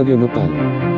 Fábio no pano.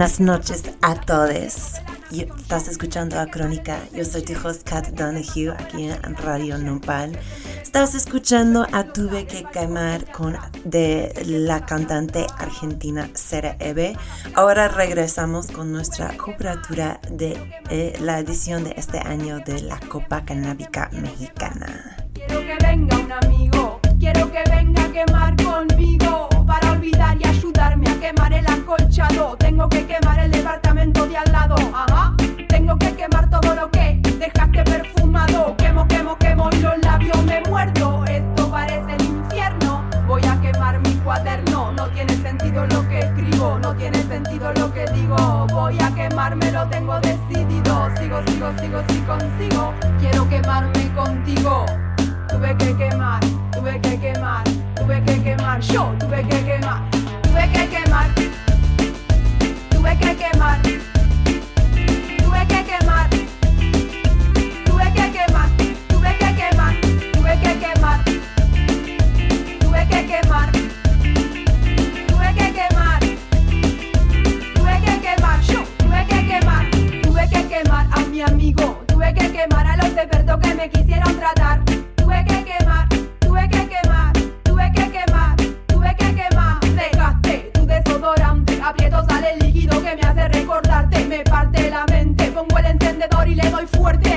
Buenas noches a todos. Estás escuchando a Crónica. Yo soy tu host Kat Donahue aquí en Radio Nopal. Estás escuchando a Tuve que quemar con de la cantante argentina Sara Ebe. Ahora regresamos con nuestra cobertura de eh, la edición de este año de la Copa Canábica Mexicana. Quiero que venga un amigo, quiero que venga a quemar conmigo quemar el acolchado. Tengo que quemar el departamento de al lado, ajá. Tengo que quemar todo lo que dejaste perfumado. Quemo, quemo, quemo y los labios me muerdo. Esto parece el infierno. Voy a quemar mi cuaderno. No tiene sentido lo que escribo, no tiene sentido lo que digo. Voy a quemarme, lo tengo decidido. Sigo, sigo, sigo, si consigo. Quiero quemarme contigo. Tuve que quemar, tuve que quemar, tuve que quemar. Yo tuve que quemar, tuve que quemar. Tuve que quemar. Tuve que quemar. Tuve que quemar. Tuve que quemar. Tuve que quemar. Tuve que quemar. Tuve que quemar. Tuve que quemar. Yo tuve que quemar. Tuve que quemar a mi amigo. Tuve que quemar a los expertos que me quisieron tratar. Fuerte.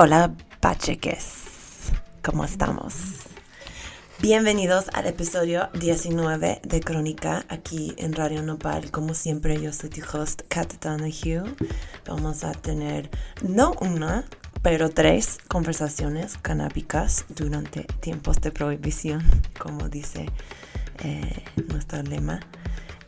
Hola, pacheques. ¿Cómo estamos? Bienvenidos al episodio 19 de Crónica aquí en Radio Nopal. Como siempre, yo soy tu host, Kat Donahue. Vamos a tener no una, pero tres conversaciones canábicas durante tiempos de prohibición, como dice eh, nuestro lema.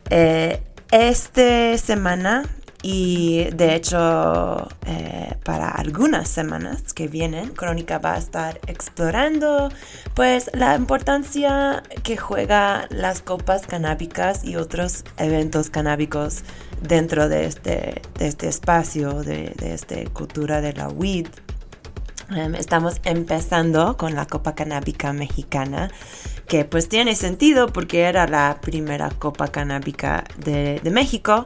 Eh, esta semana y de hecho eh, para algunas semanas que vienen, Crónica va a estar explorando pues la importancia que juega las copas canábicas y otros eventos canábicos dentro de este, este espacio, de, de esta cultura de la weed. Em, estamos empezando con la Copa Canábica Mexicana, que pues tiene sentido porque era la primera Copa Canábica de México.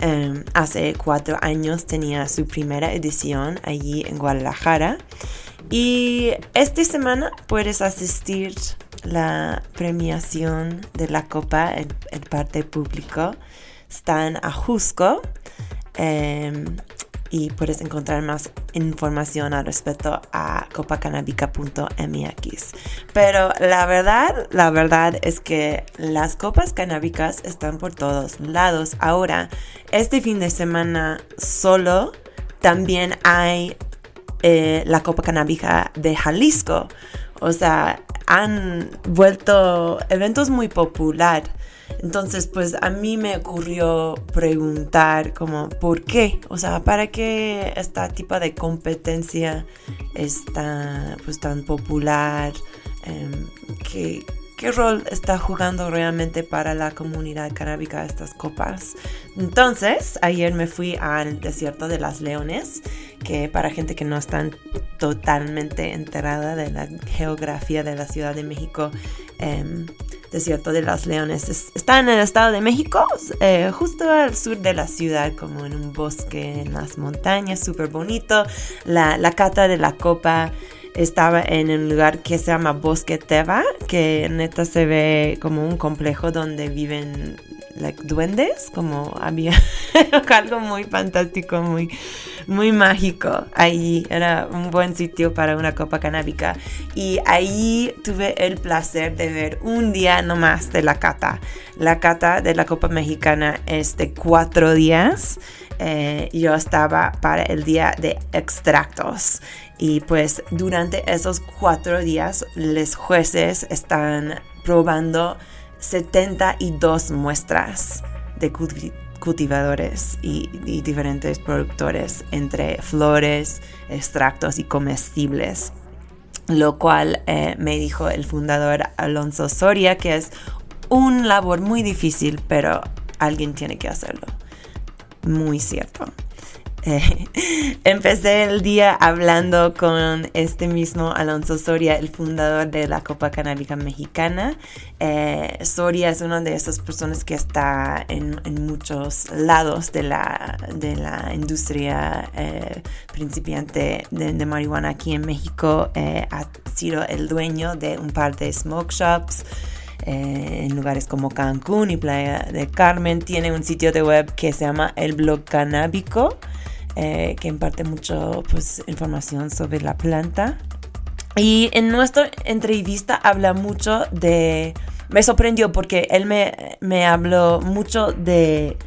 Em, hace cuatro años tenía su primera edición allí en Guadalajara. Y esta semana puedes asistir la premiación de la Copa en, parte público. Está en Ajusco. Em, y puedes encontrar más información al respecto a copacanabica.mx. Pero la verdad, la verdad es que las copas canábicas están por todos lados. Ahora, este fin de semana solo también hay eh, la Copa Canábica de Jalisco. O sea, han vuelto eventos muy populares. Entonces, pues a mí me ocurrió preguntar como, ¿por qué? O sea, ¿para qué este tipo de competencia está pues tan popular? Em, ¿qué, ¿Qué rol está jugando realmente para la comunidad canábica estas copas? Entonces, ayer me fui al desierto de las leones, que para gente que no está totalmente enterada de la geografía de la Ciudad de México, eh, Desierto de las Leones. está en el Estado de México, eh, justo al sur de la ciudad, como en un bosque en las montañas, súper bonito. La, la cata de la copa estaba en un lugar que se llama Bosque Teva, que neta se ve como un complejo donde viven like, duendes, como había algo muy fantástico, muy, muy mágico. Ahí era un buen sitio para una copa canábica. Y ahí tuve el placer de ver un día nomás de la cata. La cata de la copa mexicana es de cuatro días. Eh, yo estaba para el día de extractos. Y pues durante esos cuatro días los jueces están probando 72 muestras de cultivadores y, diferentes productores entre flores, extractos y comestibles. Lo cual eh, me dijo el fundador Alonso Soria que es un labor muy difícil, pero alguien tiene que hacerlo. Muy cierto. empecé el día hablando con este mismo Alonso Soria, el fundador de la Copa Canábica Mexicana. Eh, Soria es una de esas personas que está en, muchos lados de la, de la industria eh, principiante de, marihuana aquí en México. Eh, ha sido el dueño de un par de smoke shops. en lugares como Cancún y Playa de Carmen. Tiene un sitio de web que se llama El Blog Canábico. Eh, que imparte mucho pues, información sobre la planta. Y en nuestra entrevista habla mucho de... Me sorprendió porque él me, me habló mucho de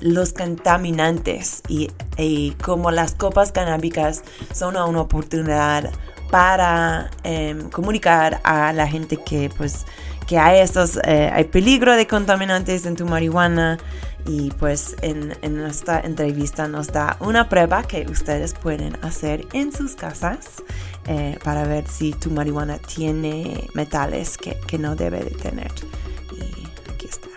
los contaminantes y, y cómo las copas canábicas son una oportunidad para em, comunicar a la gente que pues que hay estos eh, hay peligro de contaminantes en tu marihuana y pues en, esta entrevista nos da una prueba que ustedes pueden hacer en sus casas eh, para ver si tu marihuana tiene metales que, que no debe de tener. Y aquí está.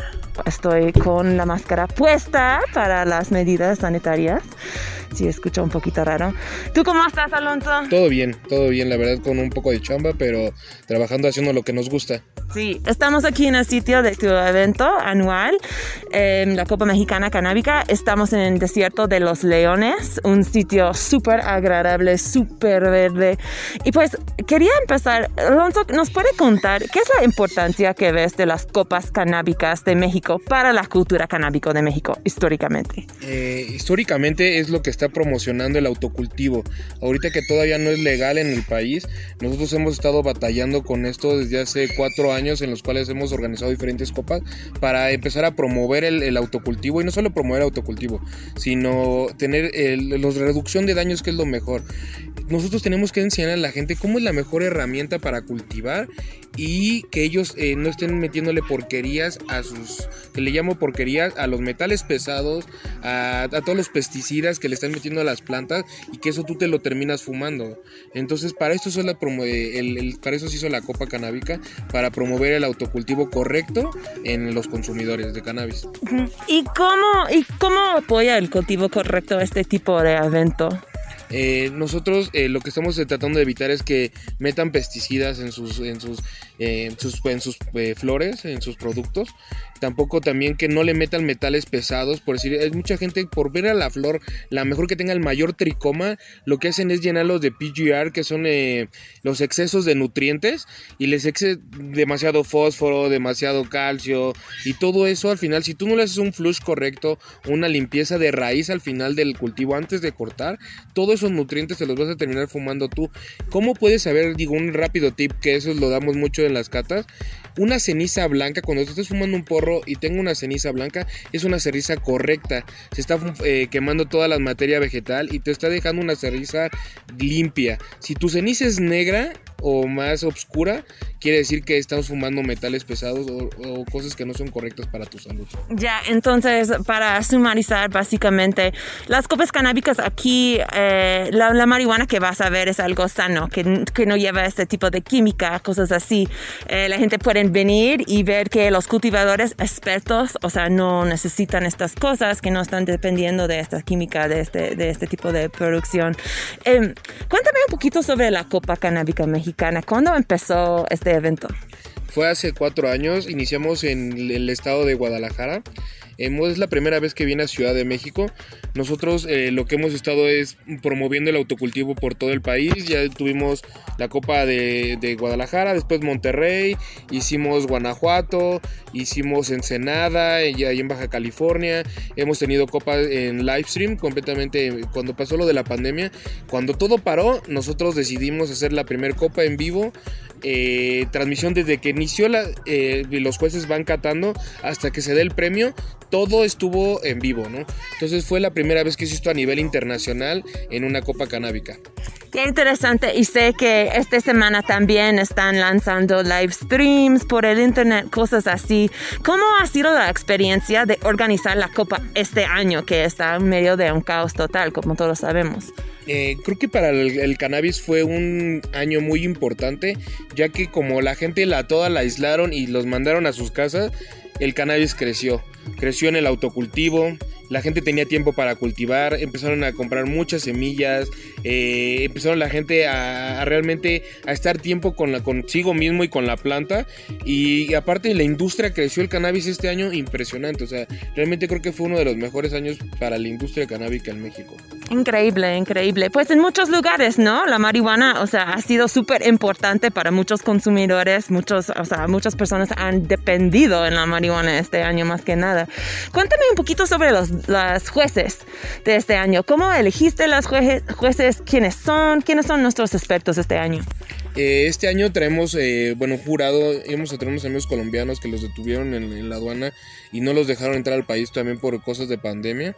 Estoy con la máscara puesta para las medidas sanitarias si escucha un poquito raro. ¿Tú cómo estás, Alonso? Todo bien, todo bien, la verdad, con un poco de chamba, pero trabajando haciendo lo que nos gusta. Sí, estamos aquí en el sitio de tu evento anual, la Copa Mexicana Canábica. Estamos en el desierto de los Leones, un sitio súper agradable, súper verde. Y pues quería empezar, Alonso, ¿nos puede contar qué es la importancia que ves de las copas canábicas de México para la cultura canábica de México históricamente? Eh, históricamente es lo que está promocionando el autocultivo. Ahorita que todavía no es legal en el país, nosotros hemos estado batallando con esto desde hace cuatro años en los cuales hemos organizado diferentes copas para empezar a promover el, autocultivo y no solo promover el autocultivo, sino tener la reducción de daños que es lo mejor. Nosotros tenemos que enseñar a la gente cómo es la mejor herramienta para cultivar y que ellos eh, no estén metiéndole porquerías a sus, que le llamo porquerías, a los metales pesados, a, a todos los pesticidas que le están metiendo a las plantas y que eso tú te lo terminas fumando. Entonces, para esto, la el, para eso se hizo la copa canábica, para promover el autocultivo correcto en los consumidores de cannabis. ¿Y cómo, y cómo apoya el cultivo correcto este tipo de evento? Eh, nosotros eh, lo que estamos tratando de evitar es que metan pesticidas en sus, en sus, en sus, en sus eh, flores, en sus productos. Tampoco también que no le metan metales pesados. Por decir, hay mucha gente por ver a la flor, la mejor que tenga el mayor tricoma, lo que hacen es llenarlos de PGR, que son eh, los excesos de nutrientes, y les exe demasiado fósforo, demasiado calcio, y todo eso al final, si tú no le haces un flush correcto, una limpieza de raíz al final del cultivo antes de cortar, todos esos nutrientes se los vas a terminar fumando tú. ¿Cómo puedes saber, digo, un rápido tip, que eso lo damos mucho en las catas? Una ceniza blanca, cuando tú estés fumando un porro y tengo una ceniza blanca, es una ceniza correcta. Se está eh, quemando toda la materia vegetal y te está dejando una ceniza limpia. Si tu ceniza es negra o más oscura, quiere decir que estamos fumando metales pesados o, o, cosas que no son correctas para tu salud. Ya, entonces, para sumarizar, básicamente, las copas canábicas aquí, eh, la, la, marihuana que vas a ver es algo sano, que, que no lleva este tipo de química, cosas así. Eh, la gente puede venir y ver que los cultivadores expertos, o sea, no necesitan estas cosas, que no están dependiendo de esta química, de este, de este tipo de producción. Eh, cuéntame un poquito sobre la copa canábica mexicana. ¿Cuándo empezó este evento? Fue hace cuatro años, iniciamos en el estado de Guadalajara. Es la primera vez que viene a Ciudad de México. Nosotros eh, lo que hemos estado es promoviendo el autocultivo por todo el país. Ya tuvimos la Copa de, Guadalajara, después Monterrey, hicimos Guanajuato, hicimos Ensenada, y ahí en Baja California. Hemos tenido copas en live stream completamente cuando pasó lo de la pandemia. Cuando todo paró, nosotros decidimos hacer la primera copa en vivo. Eh, transmisión desde que inició la, eh, los jueces van catando hasta que se dé el premio todo estuvo en vivo, ¿no? Entonces fue la primera vez que hizo a nivel internacional en una copa canábica. Qué interesante y sé que esta semana también están lanzando live streams por el internet, cosas así. ¿Cómo ha sido la experiencia de organizar la copa este año que está en medio de un caos total, como todos sabemos? Eh, creo que para el, el, cannabis fue un año muy importante, ya que como la gente la toda la aislaron y los mandaron a sus casas, el cannabis creció. Creció en el autocultivo, la gente tenía tiempo para cultivar, empezaron a comprar muchas semillas, eh, empezaron la gente a, a, realmente a estar tiempo con la, consigo mismo y con la planta. Y, y, aparte la industria creció el cannabis este año impresionante. O sea, realmente creo que fue uno de los mejores años para la industria canábica en México. Increíble, increíble. Pues en muchos lugares, ¿no? La marihuana, o sea, ha sido súper importante para muchos consumidores, muchos, o sea, muchas personas han dependido en la marihuana este año más que nada. Cuéntame un poquito sobre los las jueces de este año. ¿Cómo elegiste las jueces? jueces? ¿Quiénes son? ¿Quiénes son nuestros expertos este año? Eh, este año traemos, eh, bueno, jurado, hemos a unos amigos colombianos que los detuvieron en, en, la aduana y no los dejaron entrar al país también por cosas de pandemia.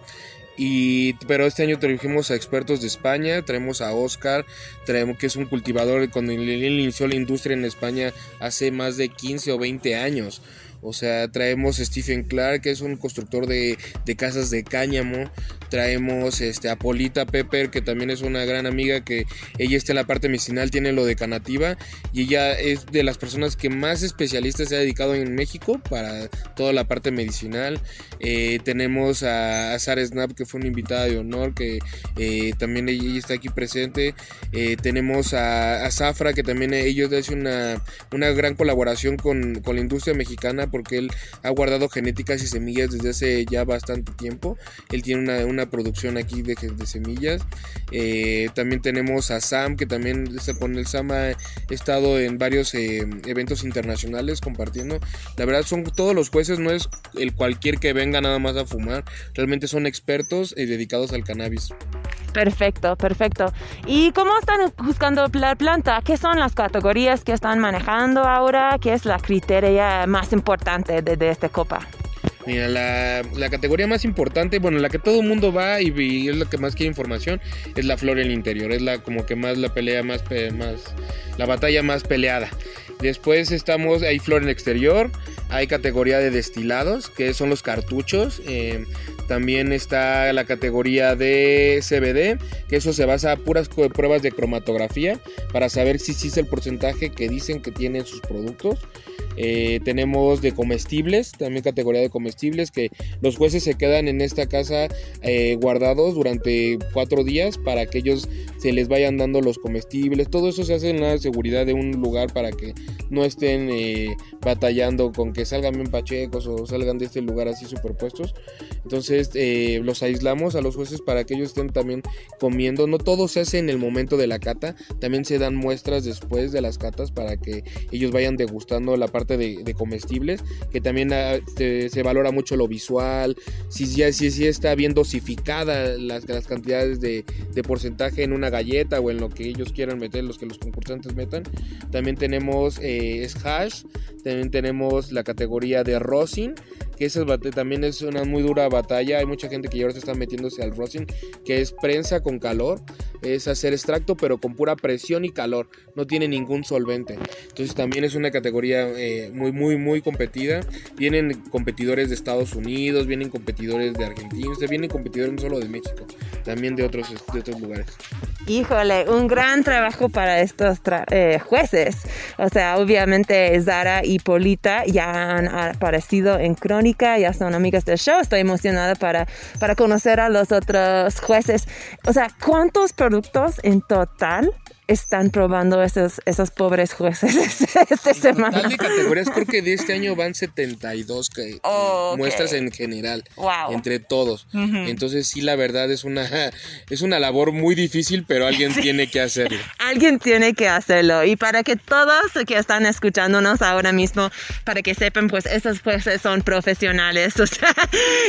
Y, pero este año trajimos a expertos de España, traemos a Oscar, traemos que es un cultivador cuando él inició la industria en España hace más de 15 o 20 años. O sea, traemos a Stephen Clark, que es un constructor de, de, casas de cáñamo. Traemos este, a Polita Pepper, que también es una gran amiga, que ella está en la parte medicinal, tiene lo de canativa. Y ella es de las personas que más especialistas se ha dedicado en México para toda la parte medicinal. Eh, tenemos a, a Sara Snap, que fue una invitada de honor, que eh, también ella está aquí presente. Eh, tenemos a, a, Zafra, que también ellos hacen una, una gran colaboración con, con la industria mexicana porque él ha guardado genéticas y semillas desde hace ya bastante tiempo. Él tiene una, una producción aquí de, de semillas. Eh, también tenemos a Sam, que también con el Sam ha estado en varios eh, eventos internacionales compartiendo. La verdad son todos los jueces, no es el cualquier que venga nada más a fumar. Realmente son expertos eh, dedicados al cannabis. Perfecto, perfecto. ¿Y cómo están buscando la planta? ¿Qué son las categorías que están manejando ahora? ¿Qué es la criteria más importante de esta copa? Mira, la, la, categoría más importante, bueno, la que todo el mundo va y, es la que más quiere información, es la flor en el interior, es la como que más la pelea más, más la batalla más peleada. Después estamos, hay flor en exterior, hay categoría de destilados, que son los cartuchos. Eh, también está la categoría de CBD, que eso se basa en puras pruebas de cromatografía para saber si es el porcentaje que dicen que tienen sus productos. Eh, tenemos de comestibles, también categoría de comestibles, que los jueces se quedan en esta casa eh, guardados durante cuatro días para que ellos se les vayan dando los comestibles. Todo eso se hace en la seguridad de un lugar para que no estén eh, batallando con que salgan bien pachecos o salgan de este lugar así superpuestos. Entonces eh, los aislamos a los jueces para que ellos estén también comiendo. No todo se hace en el momento de la cata, también se dan muestras después de las catas para que ellos vayan degustando la parte de, de comestibles, que también ah, se, se valora mucho lo visual, si ya si, si está bien dosificada las, las cantidades de, de porcentaje en una galleta o en lo que ellos quieran meter, los que los concursantes metan. También tenemos eh, es hash, también tenemos la categoría de rosin, que esa también es una muy dura batalla. Hay mucha gente que ya ahora está metiéndose al rosin, que es prensa con calor, es hacer extracto, pero con pura presión y calor, no tiene ningún solvente. Entonces también es una categoría eh, muy, muy, muy competida. Vienen competidores de Estados Unidos, vienen competidores de Argentina, vienen competidores no solo de México, también de otros, de otros lugares. Híjole, un gran trabajo para estos tra- eh, jueces. O sea, obviamente Zara y Polita ya han aparecido en Crónica, ya son amigas del show. Estoy emocionada para, para conocer a los otros jueces. O sea, ¿cuántos productos en total están probando esos, esos pobres jueces esta semana? Total de categorías, creo que de este año van 72 que, Oh, ok. muestras en general, Wow. entre todos. Entonces sí, la verdad es una, es una labor muy difícil, pero alguien tiene que hacerlo. Alguien tiene que hacerlo. Y para que todos que están escuchándonos ahora mismo, para que sepan, pues esos jueces son profesionales. O sea,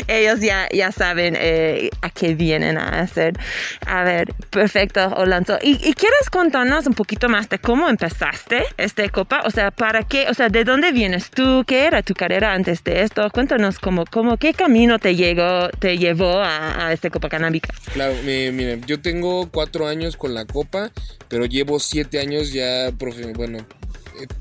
ellos ya, ya saben eh, a qué vienen a hacer. A ver, perfecto, Orlando. ¿Y, y quieres contarnos un poquito más de cómo empezaste este copa? O sea, ¿para qué? O sea, ¿de dónde vienes tú? ¿Qué era tu carrera antes de esto? Cuéntanos cómo, cómo qué camino te, llegó, te llevó a, a este copa canábica. Claro, mi- miren, yo tengo cuatro años con la copa, pero llevo siete años ya, profe- bueno, eh,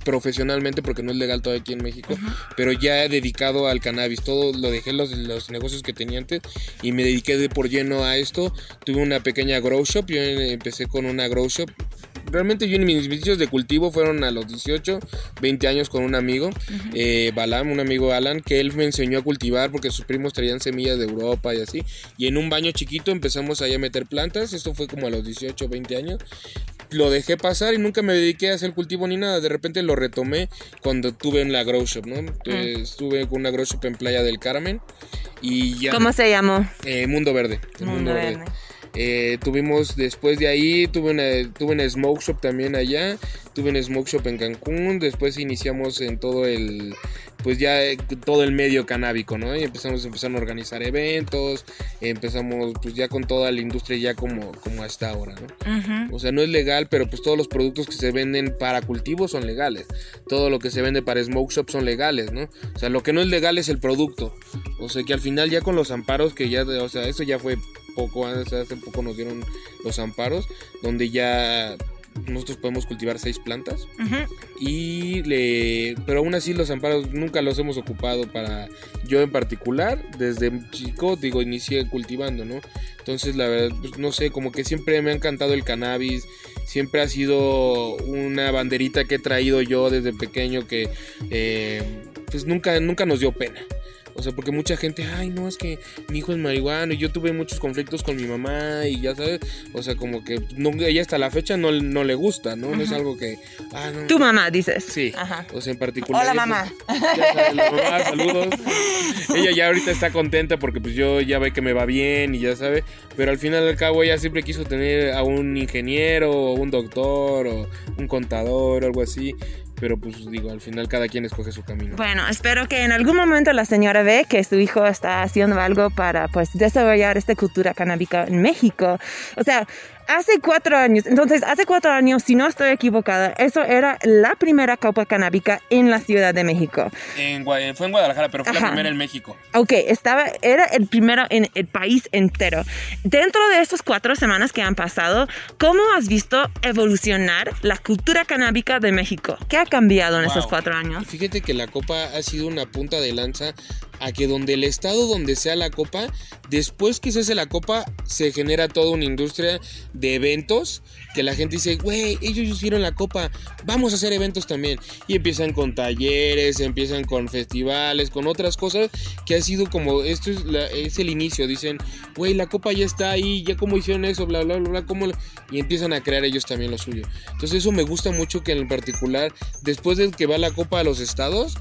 profesionalmente, porque no es legal todavía aquí en México, pero ya he dedicado al cannabis, todo lo dejé los, los negocios que tenía antes y me dediqué de por lleno a esto. Tuve una pequeña grow shop, yo eh, empecé con una grow shop. Realmente yo en mis inicios de cultivo fueron a los 18, 20 años con un amigo, eh, Balam, un amigo Alan, que él me enseñó a cultivar porque sus primos traían semillas de Europa y así. Y en un baño chiquito empezamos ahí a meter plantas, esto fue como a los 18, 20 años. Lo dejé pasar y nunca me dediqué a hacer cultivo ni nada. De repente lo retomé cuando estuve en la grow shop, ¿no? Eh, Estuve con una grow shop en Playa del Carmen y ya... ¿Cómo se llamó? Eh, Mundo Verde. Mundo Verde. Eh, tuvimos después de ahí, tuve una, tuve una smoke shop también allá, tuve una smoke shop en Cancún, después iniciamos en todo el, pues ya eh, todo el medio canábico, ¿no? Y empezamos, empezaron a organizar eventos, empezamos pues ya con toda la industria ya como, como hasta ahora, ¿no? O sea, no es legal, pero pues todos los productos que se venden para cultivo son legales. Todo lo que se vende para smoke shop son legales, ¿no? O sea, lo que no es legal es el producto. O sea, que al final ya con los amparos, que ya, o sea, eso ya fue poco, sea, hace poco nos dieron los amparos, donde ya nosotros podemos cultivar seis plantas y le pero aún así los amparos nunca los hemos ocupado para yo en particular desde chico digo inicié cultivando no entonces la verdad pues, no sé como que siempre me ha encantado el cannabis siempre ha sido una banderita que he traído yo desde pequeño que eh, pues nunca nunca nos dio pena o sea, porque mucha gente, ay, no, es que mi hijo es marihuano y yo tuve muchos conflictos con mi mamá y ya sabes, o sea, como que no, ella hasta la fecha no, no le gusta, ¿no? No es algo que, ah, no. Tu mamá, dices. Sí, Ajá. o sea, en particular. Hola, ella, mamá. ya sabes, la mamá, saludos. Ella ya ahorita está contenta porque pues yo ya ve que me va bien y ya sabe, pero al final al cabo ella siempre quiso tener a un ingeniero o un doctor o un contador o algo así, pero pues digo, al final cada quien escoge su camino. Bueno, espero que en algún momento la señora ve que su hijo está haciendo algo para pues desarrollar esta cultura canábica en México. O sea, hace cuatro años, entonces hace cuatro años, si no estoy equivocada, eso era la primera copa canábica en la Ciudad de México. En fue en Guadalajara, pero fue Ajá. la primera en México. Ok, estaba, era el primero en el país entero. Dentro de estas cuatro semanas que han pasado, ¿cómo has visto evolucionar la cultura canábica de México? ¿Qué ha cambiado en estos Wow. cuatro años? Fíjate que la copa ha sido una punta de lanza a que donde el estado donde sea la copa, después que se hace la copa, se genera toda una industria de eventos que la gente dice, güey, ellos hicieron la copa, vamos a hacer eventos también. Y empiezan con talleres, empiezan con festivales, con otras cosas que ha sido como, esto es, es el inicio, dicen, güey, la copa ya está ahí, ya como hicieron eso, bla, bla, bla, bla, ¿cómo? Y empiezan a crear ellos también lo suyo. Entonces eso me gusta mucho que en particular, después de que va la copa a los estados,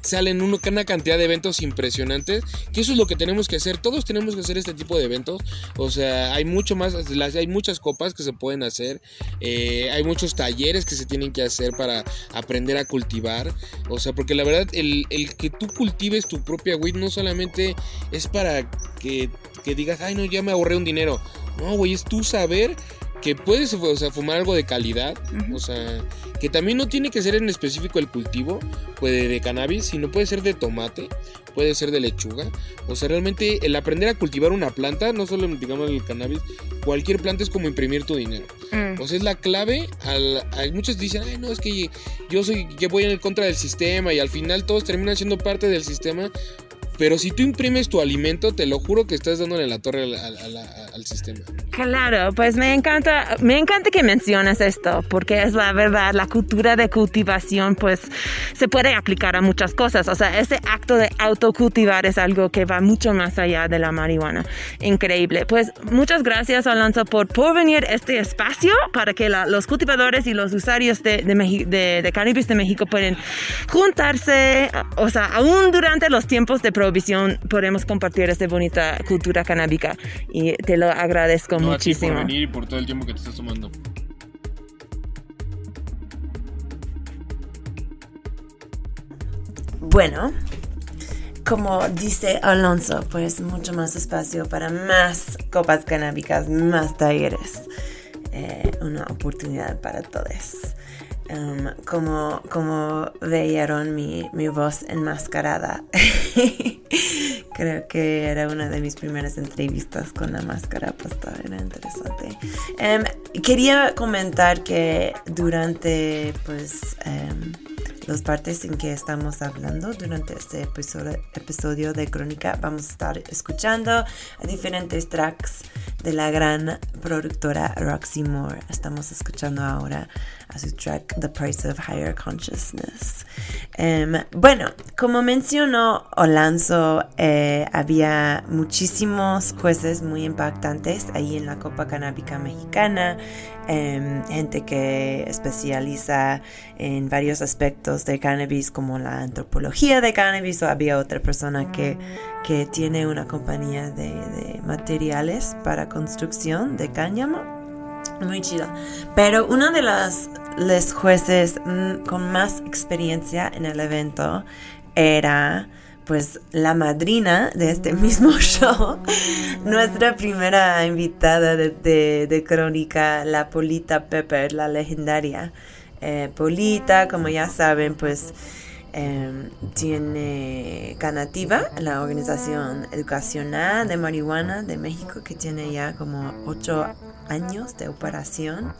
salen una cantidad de eventos impresionantes, que eso es lo que tenemos que hacer, todos tenemos que hacer este tipo de eventos, o sea, hay mucho más, hay muchas copas que se pueden hacer, eh, hay muchos talleres que se tienen que hacer para aprender a cultivar, o sea, porque la verdad, el, que tú cultives tu propia weed no solamente es para que, que digas, ay no, ya me ahorré un dinero, no, güey, es tú saber que puedes o sea, fumar algo de calidad, o sea, que también no tiene que ser en específico el cultivo puede de cannabis, sino puede ser de tomate, puede ser de lechuga, o sea, realmente el aprender a cultivar una planta, no solo digamos el cannabis, cualquier planta es como imprimir tu dinero. Mm. O sea, es la clave, al, muchos dicen, ay, no, es que yo soy, que voy en contra del sistema y al final todos terminan siendo parte del sistema, pero si tú imprimes tu alimento, te lo juro que estás dándole la torre al, sistema. Claro, pues me encanta, me encanta que menciones esto, porque es la verdad, la cultura de cultivación, pues se puede aplicar a muchas cosas. O sea, ese acto de autocultivar es algo que va mucho más allá de la marihuana. Increíble. Pues muchas gracias, Alonso, por, por venir a este espacio para que los cultivadores y los usuarios de, de, de, cannabis de México pueden juntarse, o sea, aún durante los tiempos de visión podemos compartir esta bonita cultura canábica y te lo agradezco muchísimo. por venir y por todo el tiempo que te estás tomando. Bueno, como dice Alonso, pues mucho más espacio para más copas canábicas, más talleres. Eh, una oportunidad para todos. Um, como, como mi, mi voz enmascarada. Creo que era una de mis primeras entrevistas con la máscara puesta, era interesante. Um, quería comentar que durante pues um, las partes en que estamos hablando durante este episodio, de Crónica vamos a estar escuchando diferentes tracks de la gran productora Roxy Moore. Estamos escuchando ahora a su track The Price of Higher Consciousness. Em, bueno, como mencionó Olanzo, eh, había muchísimos jueces muy impactantes ahí en la Copa Canábica Mexicana, em, gente que especializa en varios aspectos de cannabis como la antropología de cannabis o había otra persona que, que tiene una compañía de, de materiales para construcción de cáñamo muy chido. Pero uno de los jueces mm, con más experiencia en el evento era pues la madrina de este mismo show, nuestra primera invitada de, crónica, la Polita Pepper, la legendaria. Eh, Polita, como ya saben, pues Em, tiene Canativa, la organización educacional de marihuana de México, que tiene ya como ocho años de operación.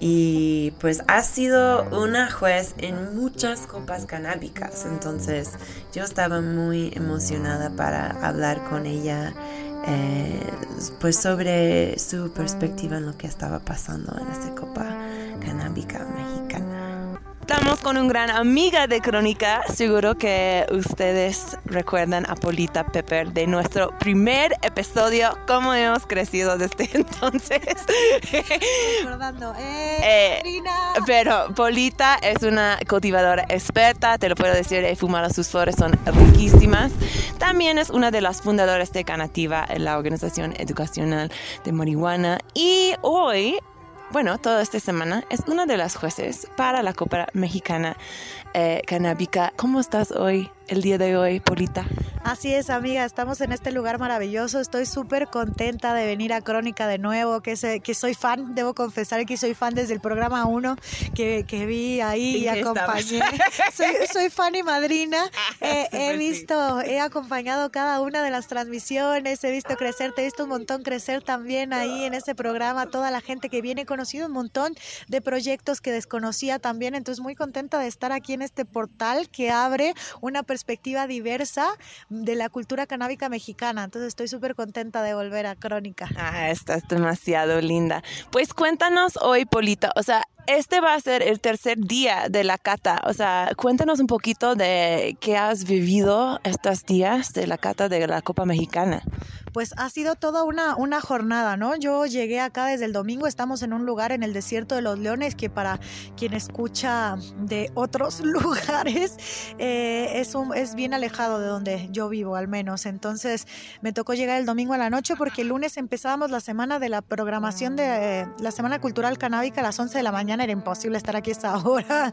Y pues ha sido una juez en muchas copas canábicas. Entonces yo estaba muy emocionada para hablar con ella. Eh, pues sobre su perspectiva en lo que estaba pasando en esta copa canábica mexicana. Estamos con una gran amiga de Crónica. Seguro que ustedes recuerdan a Polita Pepper de nuestro primer episodio. Cómo hemos crecido desde entonces. Recordando, eh, eh pero Polita es una cultivadora experta. Te lo puedo decir, he fumado sus flores, son riquísimas. También es una de las fundadoras de Canativa, la organización educacional de marihuana. Y hoy bueno, toda esta semana es una de las jueces para la Copa Mexicana eh, Canábica. ¿Cómo estás hoy, el día de hoy, Polita? Así es, amiga, estamos en este lugar maravilloso. Estoy súper contenta de venir a Crónica de nuevo, que, que soy fan, debo confesar que soy fan desde el programa 1 que, que, vi ahí y acompañé. Soy, fan y madrina. Ah, he visto, he acompañado cada una de las transmisiones, he visto crecer, te he visto un montón crecer también ahí en ese programa, toda la gente que viene, he conocido un montón de proyectos que desconocía también, entonces muy contenta de estar aquí en este portal que abre una perspectiva diversa de la cultura canábica mexicana. Entonces estoy súper contenta de volver a Crónica. Ah, estás demasiado linda. Pues cuéntanos hoy, Polita, o sea, este va a ser el tercer día de la cata. O sea, cuéntanos un poquito de qué has vivido estos días de la cata de la Copa Mexicana pues ha sido toda una, una jornada, ¿no? Yo llegué acá desde el domingo, estamos en un lugar en el desierto de los leones que para quien escucha de otros lugares eh, es, es bien alejado de donde yo vivo al menos. Entonces me tocó llegar el domingo a la noche porque el lunes empezábamos la semana de la programación de la Semana Cultural Canábica a las 11 de la mañana, era imposible estar aquí esta hora,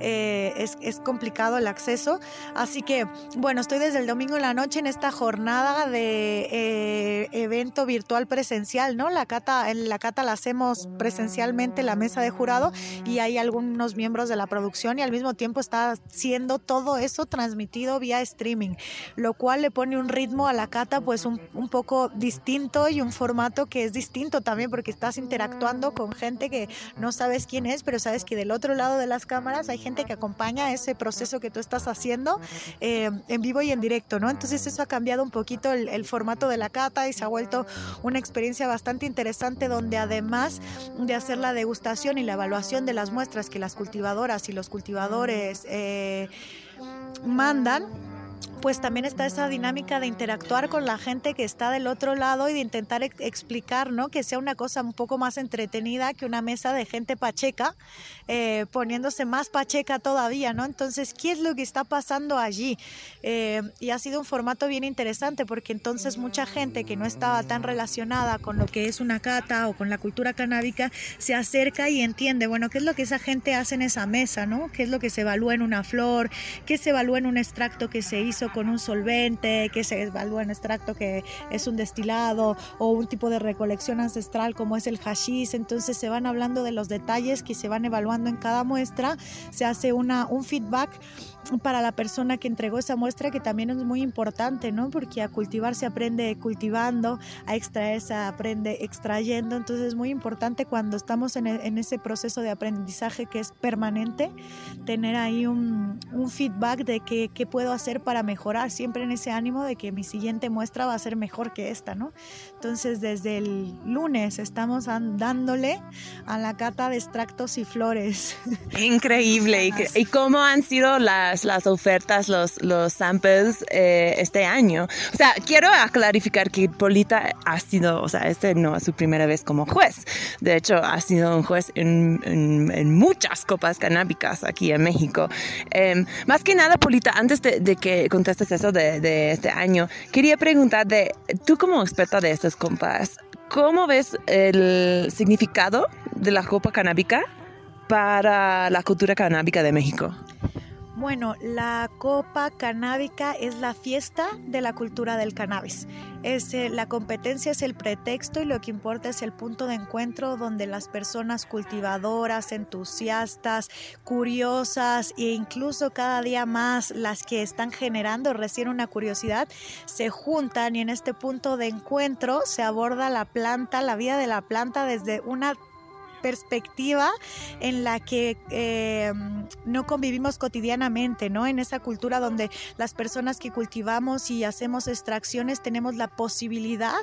eh, es, es complicado el acceso. Así que bueno, estoy desde el domingo en la noche en esta jornada de... Eh, evento virtual presencial, ¿no? La cata, en la cata la hacemos presencialmente la mesa de jurado y hay algunos miembros de la producción y al mismo tiempo está siendo todo eso transmitido vía streaming, lo cual le pone un ritmo a la cata pues un, un poco distinto y un formato que es distinto también porque estás interactuando con gente que no sabes quién es, pero sabes que del otro lado de las cámaras hay gente que acompaña ese proceso que tú estás haciendo eh, en vivo y en directo, ¿no? Entonces eso ha cambiado un poquito el, formato de la cata y se ha vuelto una experiencia bastante interesante donde además de hacer la degustación y la evaluación de las muestras que las cultivadoras y los cultivadores eh, mandan, pues también está esa dinámica de interactuar con la gente que está del otro lado y de intentar explicar, ¿no? Que sea una cosa un poco más entretenida que una mesa de gente pacheca, eh, poniéndose más pacheca todavía, ¿no? Entonces, ¿qué es lo que está pasando allí? Eh, y ha sido un formato bien interesante porque entonces mucha gente que no estaba tan relacionada con lo que es una cata o con la cultura canábica se acerca y entiende, bueno, ¿qué es lo que esa gente hace en esa mesa, ¿no? ¿Qué es lo que se evalúa en una flor? ¿Qué se evalúa en un extracto que se hizo con un solvente, que se evalúa en extracto que es un destilado o un tipo de recolección ancestral como es el hashish. Entonces se van hablando de los detalles que se van evaluando en cada muestra, se hace una, un feedback para la persona que entregó esa muestra que también es muy importante, ¿no? Porque a cultivar se aprende cultivando, a extraer se aprende extrayendo, entonces es muy importante cuando estamos en, e, ese proceso de aprendizaje que es permanente, tener ahí un, feedback de qué, qué, puedo hacer para mejorar, siempre en ese ánimo de que mi siguiente muestra va a ser mejor que esta, ¿no? Entonces desde el lunes estamos dándole a la cata de extractos y flores. Increíble. ¿Y cómo han sido las las, ofertas, los, los samples eh, este año. O sea, quiero clarificar que Polita ha sido, o sea, este no es su primera vez como juez. De hecho, ha sido un juez en, en, muchas copas canábicas aquí en México. Em, más que nada, Polita, antes de, de que contestes eso de, de, este año, quería preguntarte, tú como experta de copas, ¿cómo ves el significado de la copa canábica para la cultura canábica de México? Bueno, la Copa Canábica es la fiesta de la cultura del cannabis. Es, eh, la competencia es el pretexto y lo que importa es el punto de encuentro donde las personas cultivadoras, entusiastas, curiosas e incluso cada día más las que están generando recién una curiosidad se juntan y en este punto de encuentro se aborda la planta, la vida de la planta desde una perspectiva en la que eh, no convivimos cotidianamente, ¿no? En esa cultura donde las personas que cultivamos y hacemos extracciones tenemos la posibilidad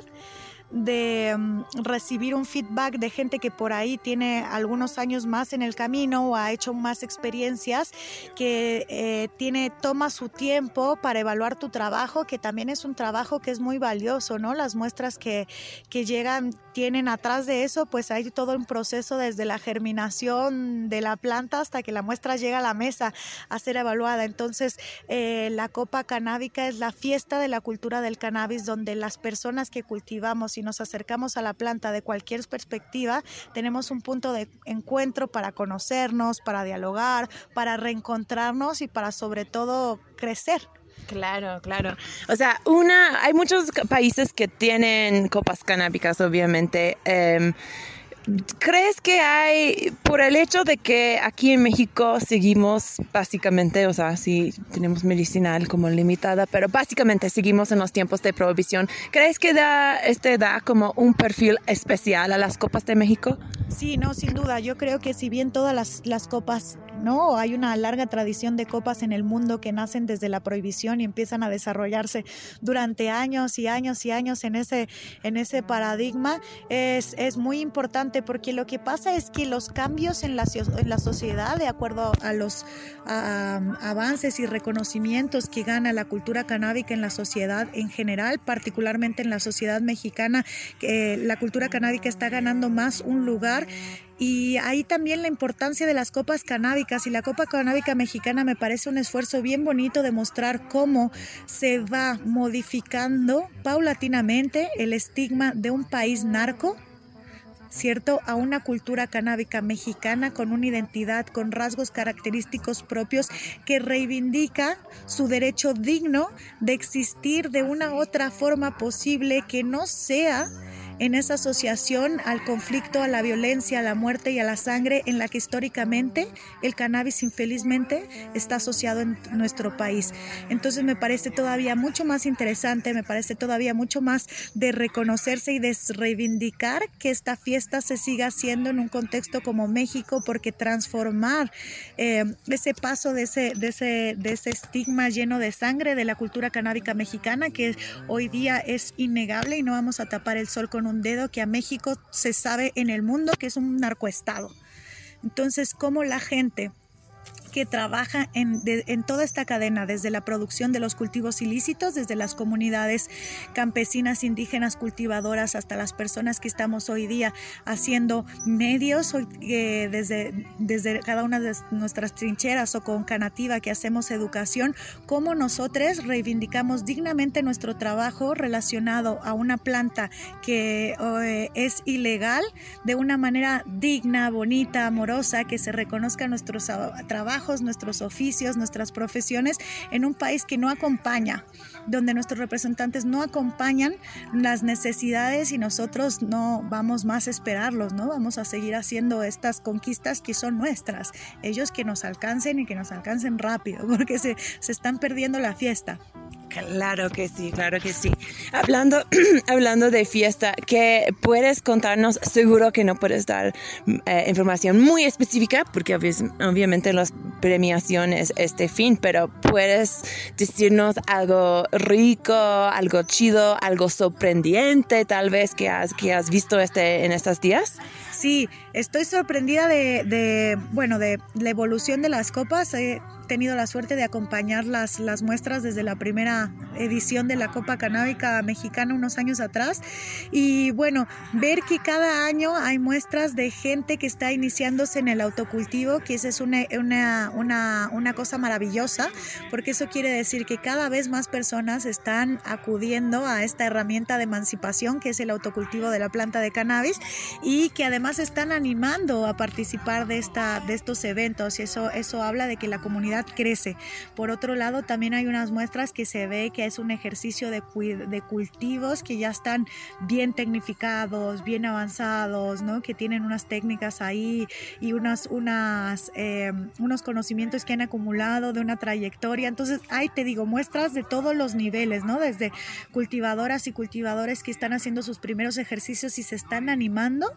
de mm, recibir un feedback de gente que por ahí tiene algunos años más en el camino o ha hecho más experiencias, que eh, tiene, toma su tiempo para evaluar tu trabajo, que también es un trabajo que es muy valioso, ¿no? Las muestras que, que llegan tienen atrás de eso, pues hay todo un proceso desde la germinación de la planta hasta que la muestra llega a la mesa a ser evaluada. Entonces, eh, la Copa Canábica es la fiesta de la cultura del cannabis, donde las personas que cultivamos si nos acercamos a la planta de cualquier perspectiva, tenemos un punto de encuentro para conocernos, para dialogar, para reencontrarnos y para sobre todo crecer Claro, claro. O sea, una, hay muchos países que tienen copas canábicas, obviamente. Em, ¿Crees que hay, por el hecho de que aquí en México seguimos básicamente, o sea, sí tenemos medicinal como limitada, pero básicamente seguimos en los tiempos de prohibición, ¿crees que da, este da como un perfil especial a las copas de México? Sí, no, sin duda. Yo creo que si bien todas las, las copas ¿no? Hay una larga tradición de copas en el mundo que nacen desde la prohibición y empiezan a desarrollarse durante años y años y años en ese, en ese paradigma. Es, es muy importante porque lo que pasa es que los cambios en la, en la sociedad, de acuerdo a los avances y reconocimientos que gana la cultura canábica en la sociedad en general, particularmente en la sociedad mexicana, que la cultura canábica está ganando más un lugar y ahí también la importancia de las copas canábicas y la Copa Canábica Mexicana me parece un esfuerzo bien bonito de mostrar cómo se va modificando paulatinamente el estigma de un país narco ¿cierto? A una cultura canábica mexicana con una identidad, con rasgos característicos propios que reivindica su derecho digno de existir de una otra forma posible que no sea en esa asociación al conflicto, a la violencia, a la muerte y a la sangre en la que históricamente el cannabis infelizmente está asociado en nuestro país. Entonces me parece todavía mucho más interesante, me parece todavía mucho más de reconocerse y de reivindicar que esta fiesta se siga haciendo en un contexto como México, porque transformar eh, ese paso de ese, de, ese, de ese estigma lleno de sangre de la cultura canábica mexicana, que hoy día es innegable y no vamos a tapar el sol con un dedo que a México se sabe en el mundo que es un narcoestado. Entonces, ¿cómo la gente que trabaja en, toda esta cadena, desde la producción de los cultivos ilícitos, desde las comunidades campesinas, indígenas, cultivadoras, hasta las personas que estamos hoy día haciendo medios, eh, desde, desde cada una de nuestras trincheras o con Canativa que hacemos educación, cómo nosotros reivindicamos dignamente nuestro trabajo relacionado a una planta que eh, es ilegal de una manera digna, bonita, amorosa, que se reconozca nuestro trabajo nuestros oficios, nuestras profesiones en un país que no acompaña, donde nuestros representantes no acompañan las necesidades y nosotros no vamos más a esperarlos, ¿no? Vamos a seguir haciendo estas conquistas que son nuestras. Ellos que nos alcancen y que nos alcancen rápido, porque se, se están perdiendo la fiesta. Claro que sí, claro que sí. Hablando, hablando de fiesta, ¿qué puedes contarnos? Seguro que no puedes dar eh, información muy específica, porque obviamente las premiaciones este fin, pero puedes decirnos algo rico, algo chido, algo sorprendente, tal vez que has, que has visto este, en estos días. Sí, estoy sorprendida de, de, bueno, de la evolución de las copas. He tenido la suerte de acompañar las, las muestras desde la primera edición de la Copa Canábica Mexicana unos años atrás. Y bueno, ver que cada año hay muestras de gente que está iniciándose en el autocultivo, que esa es una, una, una, una cosa maravillosa, porque eso quiere decir que cada vez más personas están acudiendo a esta herramienta de emancipación que es el autocultivo de la planta de cannabis y que además están animando a participar de, esta, de estos eventos y eso, eso habla de que la comunidad crece. Por otro lado, también hay unas muestras que se ve que es un ejercicio de, de cultivos que ya están bien tecnificados, bien avanzados, ¿no? que tienen unas técnicas ahí y unas, unas, eh, unos conocimientos que han acumulado de una trayectoria. Entonces, hay, te digo, muestras de todos los niveles, ¿no? desde cultivadoras y cultivadores que están haciendo sus primeros ejercicios y se están animando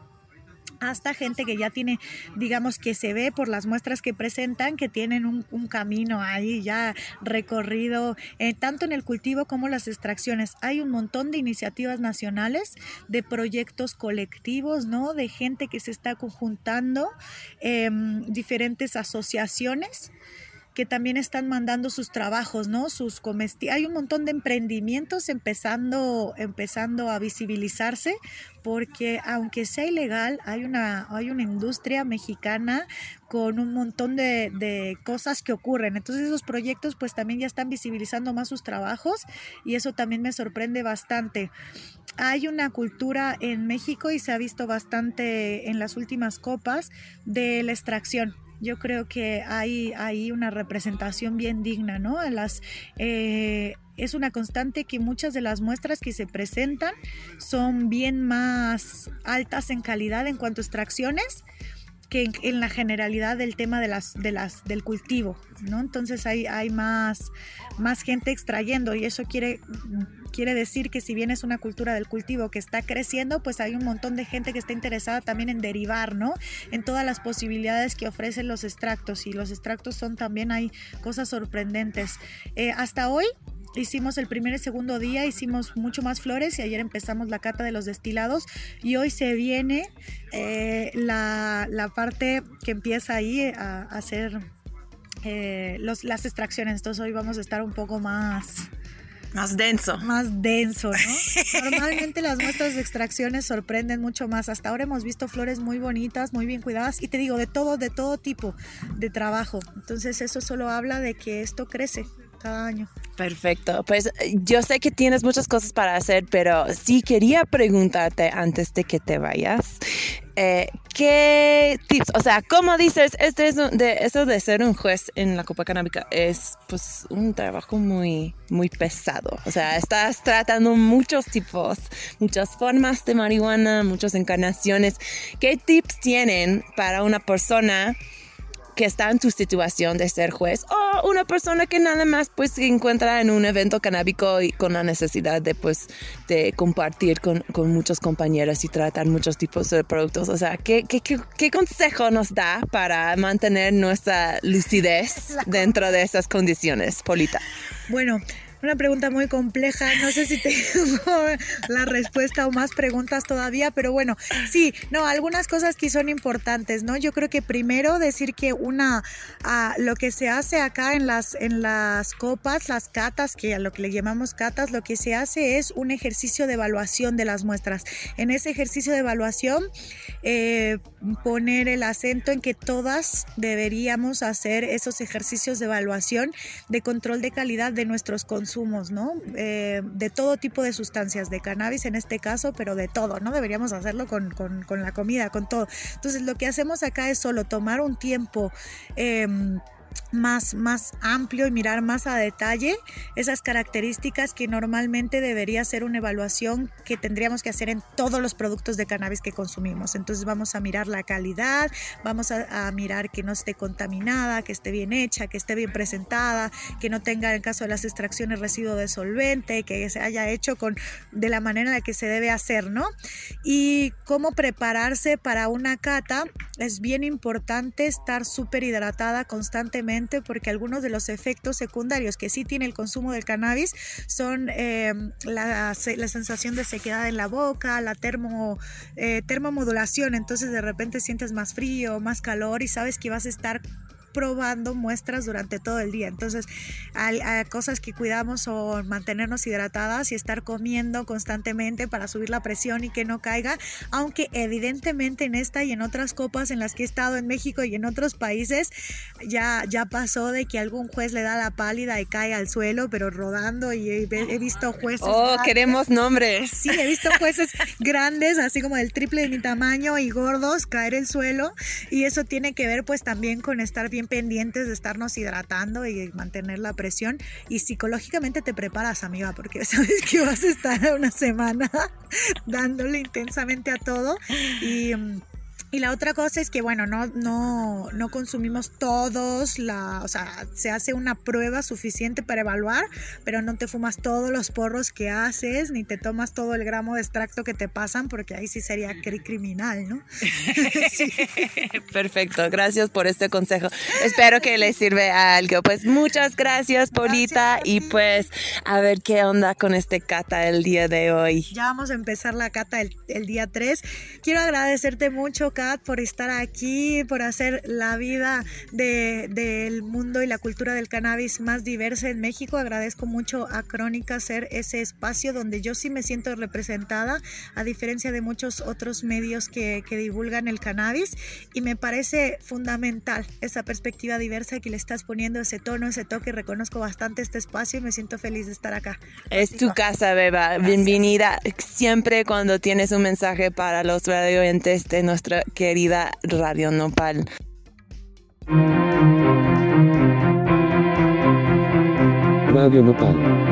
hasta gente que ya tiene, digamos que se ve por las muestras que presentan, que tienen un, camino ahí ya recorrido, eh, tanto en el cultivo como las extracciones. Hay un montón de iniciativas nacionales, de proyectos colectivos, ¿no? De gente que se está conjuntando, em, diferentes asociaciones que también están mandando sus trabajos, ¿no? Sus comestibles. Hay un montón de emprendimientos empezando, empezando a visibilizarse porque aunque sea ilegal, hay una, hay una industria mexicana con un montón de, de, cosas que ocurren. Entonces esos proyectos pues también ya están visibilizando más sus trabajos y eso también me sorprende bastante. Hay una cultura en México y se ha visto bastante en las últimas copas de la extracción yo creo que hay, hay una representación bien digna, ¿no? Las, eh, es una constante que muchas de las muestras que se presentan son bien más altas en calidad en cuanto a extracciones que en, la generalidad del tema de las, de las, del cultivo, ¿no? Entonces hay, hay más, más gente extrayendo y eso quiere, quiere decir que si bien es una cultura del cultivo que está creciendo, pues hay un montón de gente que está interesada también en derivar, ¿no? En todas las posibilidades que ofrecen los extractos y los extractos son también, hay cosas sorprendentes. Eh, hasta hoy hicimos el primer y segundo día, hicimos mucho más flores y ayer empezamos la cata de los destilados y hoy se viene eh, la, parte que empieza ahí a, hacer eh, las extracciones. Entonces hoy vamos a estar un poco más... Más denso. Más denso, ¿no? Normalmente las muestras de extracciones sorprenden mucho más. Hasta ahora hemos visto flores muy bonitas, muy bien cuidadas y te digo, de todo, de todo tipo de trabajo. Entonces eso solo habla de que esto crece cada año. Perfecto. Pues yo sé que tienes muchas cosas para hacer, pero sí quería preguntarte antes de que te vayas. Eh, ¿Qué tips? O sea, ¿cómo dices? Este es de, eso de ser un juez en la Copa Canábica es pues un trabajo muy, muy pesado. O sea, estás tratando muchos tipos, muchas formas de marihuana, muchas encarnaciones. ¿Qué tips tienen para una persona? Que está en tu situación de ser juez o una persona que nada más pues se encuentra en un evento canábico y con la necesidad de pues de compartir con, con muchos compañeros y tratar muchos tipos de productos. O sea, ¿qué, qué, qué, qué consejo nos da para mantener nuestra lucidez dentro de esas condiciones, Polita? Bueno, una pregunta muy compleja. No sé si tengo la respuesta o más preguntas todavía, pero bueno, sí, no, algunas cosas que son importantes, ¿no? Yo creo que primero decir que una, a lo que se hace acá en las, en las copas, las catas, que a lo que le llamamos catas, lo que se hace es un ejercicio de evaluación de las muestras. En ese ejercicio de evaluación, eh, poner el acento en que todas deberíamos hacer esos ejercicios de evaluación de control de calidad de nuestros consumos consumos, ¿no? Eh, de todo tipo de sustancias, de cannabis en este caso, pero de todo, ¿no? Deberíamos hacerlo con, con, la comida, con todo. Entonces lo que hacemos acá es solo tomar un tiempo. Em, más, más amplio y mirar más a detalle esas características que normalmente debería ser una evaluación que tendríamos que hacer en todos los productos de cannabis que consumimos. Entonces vamos a mirar la calidad, vamos a, mirar que no esté contaminada, que esté bien hecha, que esté bien presentada, que no tenga en caso de las extracciones residuo de solvente, que se haya hecho con de la manera en la que se debe hacer, ¿no? Y cómo prepararse para una cata es bien importante estar súper hidratada constantemente porque algunos de los efectos secundarios que sí tiene el consumo del cannabis son eh, la, sensación de sequedad en la boca, la termo, eh, termomodulación, entonces de repente sientes más frío, más calor y sabes que vas a estar probando muestras durante todo el día. Entonces, hay, cosas que cuidamos o mantenernos hidratadas y estar comiendo constantemente para subir la presión y que no caiga, aunque evidentemente en esta y en otras copas en las que he estado en México y en otros países ya, ya pasó de que algún juez le da la pálida y cae al suelo, pero rodando y he, visto jueces. Oh, queremos nombres. Sí, he visto jueces grandes, así como del triple de mi tamaño y gordos caer el suelo y eso tiene que ver pues también con estar bien pendientes de estarnos hidratando y mantener la presión. Y psicológicamente te preparas, amiga, porque sabes que vas a estar una semana dándole intensamente a todo. Y mm, y la otra cosa es que, bueno, no, no, no consumimos todos, la, o sea, se hace una prueba suficiente para evaluar, pero no te fumas todos los porros que haces, ni te tomas todo el gramo de extracto que te pasan, porque ahí sí sería criminal, ¿no? Perfecto, gracias por este consejo. Espero que les sirve algo. Pues muchas gracias, Polita, y pues a ver qué onda con este cata el día de hoy. Ya vamos a empezar la cata el, el día 3. Quiero agradecerte mucho, por estar aquí, por hacer la vida del mundo y la cultura del cannabis más diversa en México. Agradezco mucho a Crónica ser ese espacio donde yo sí me siento representada, a diferencia de muchos otros medios que, que divulgan el cannabis. Y me parece fundamental esa perspectiva diversa que le estás poniendo, ese tono, ese toque. Reconozco bastante este espacio y me siento feliz de estar acá. Es tu casa, Beba. Bienvenida. Siempre cuando tienes un mensaje para los radioentes de nuestra querida Radio Nopal. Radio Nopal.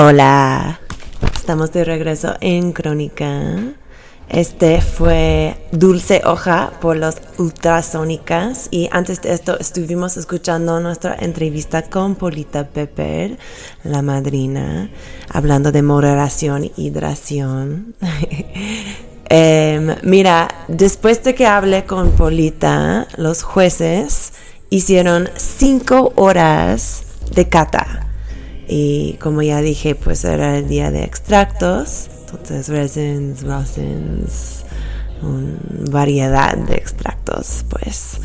Hola, estamos de regreso en Crónica Este fue Dulce Hoja por los Ultrasónicas. Y antes de esto estuvimos escuchando nuestra entrevista con Polita Pepper, la madrina, hablando de moderación y hidratación. Em, mira, después de que hablé con Polita, los jueces hicieron cinco horas de cata. Y como ya dije, pues era el día de extractos. Entonces, resins, rosins, variedad de extractos, pues.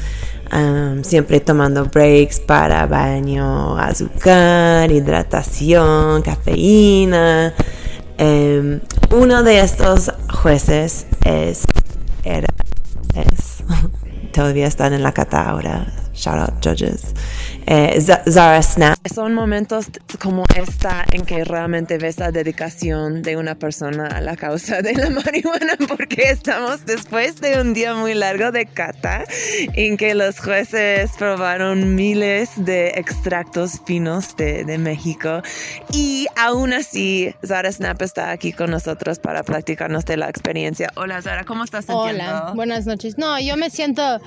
Siempre tomando breaks para baño, azúcar, hidratación, cafeína. Em, uno de estos jueces es, todavía están en la cata ahora. Shout out judges. Eh, Zara Snap. Son momentos como esta en que realmente ves la dedicación de una persona a la causa de la marihuana porque estamos después de un día muy largo de cata en que los jueces probaron miles de extractos finos de, de México y aún así Zara Snap está aquí con nosotros para platicarnos de la experiencia. Hola Zara, ¿cómo estás sintiendo? Hola, buenas noches. No, yo me siento,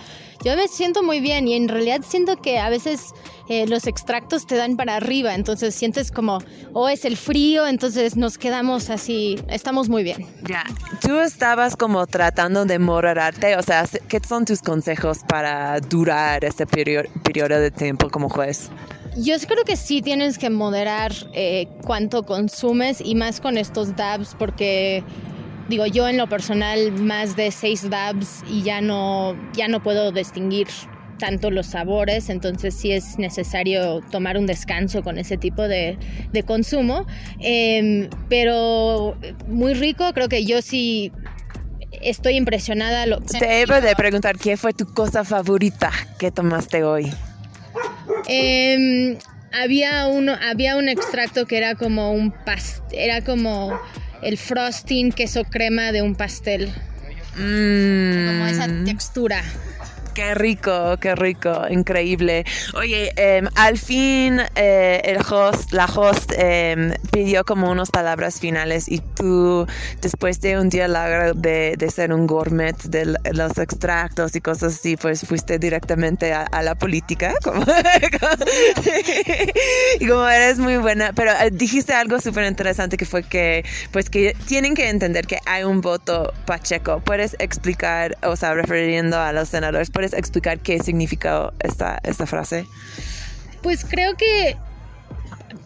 yo me siento muy bien y en realidad siento que a veces eh, los extractos te dan para arriba, entonces sientes como, o es el frío, entonces nos quedamos así, estamos muy bien. Ya, tú estabas como tratando de moderarte, o sea, ¿qué son tus consejos para durar este perio- periodo de tiempo como juez? Yo creo que sí tienes que moderar eh, cuánto consumes y más con estos dabs porque digo yo en lo personal más de seis dabs y ya no ya no puedo distinguir tanto los sabores, entonces sí es necesario tomar un descanso con ese tipo de, de consumo. Em, pero muy rico, creo que yo sí estoy impresionada. Lo, Te iba de preguntar, ¿qué fue tu cosa favorita que tomaste hoy? Em, había uno, había un extracto que era como un pastel, era como el frosting queso crema de un pastel, como esa Mm, textura. Qué rico, qué rico, increíble. Oye, em, al fin eh, el host, la host em, pidió como unas palabras finales y tú, después de un día largo de, de ser un gourmet de los extractos y cosas así, pues fuiste directamente a, a la política. Como, y como eres muy buena, pero eh, dijiste algo súper interesante que fue que, pues que tienen que entender que hay un voto Pacheco. ¿Puedes explicar, o sea, refiriendo a los senadores, ¿puedes explicar qué significa esta, esta frase? Pues creo que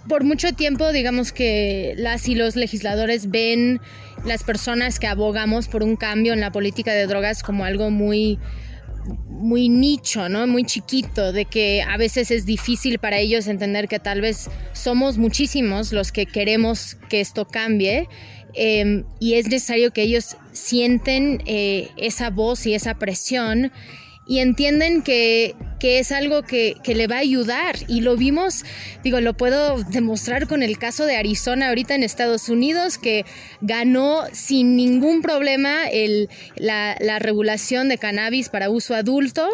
por mucho tiempo, digamos que las y los legisladores ven las personas que abogamos por un cambio en la política de drogas como algo muy muy nicho, ¿no? Muy chiquito, de que a veces es difícil para ellos entender que tal vez somos muchísimos los que queremos que esto cambie eh, y es necesario que ellos sienten eh, esa voz y esa presión y entienden que, que es algo que, que, le va a ayudar. Y lo vimos, digo, lo puedo demostrar con el caso de Arizona ahorita en Estados Unidos, que ganó sin ningún problema el, la, la regulación de cannabis para uso adulto,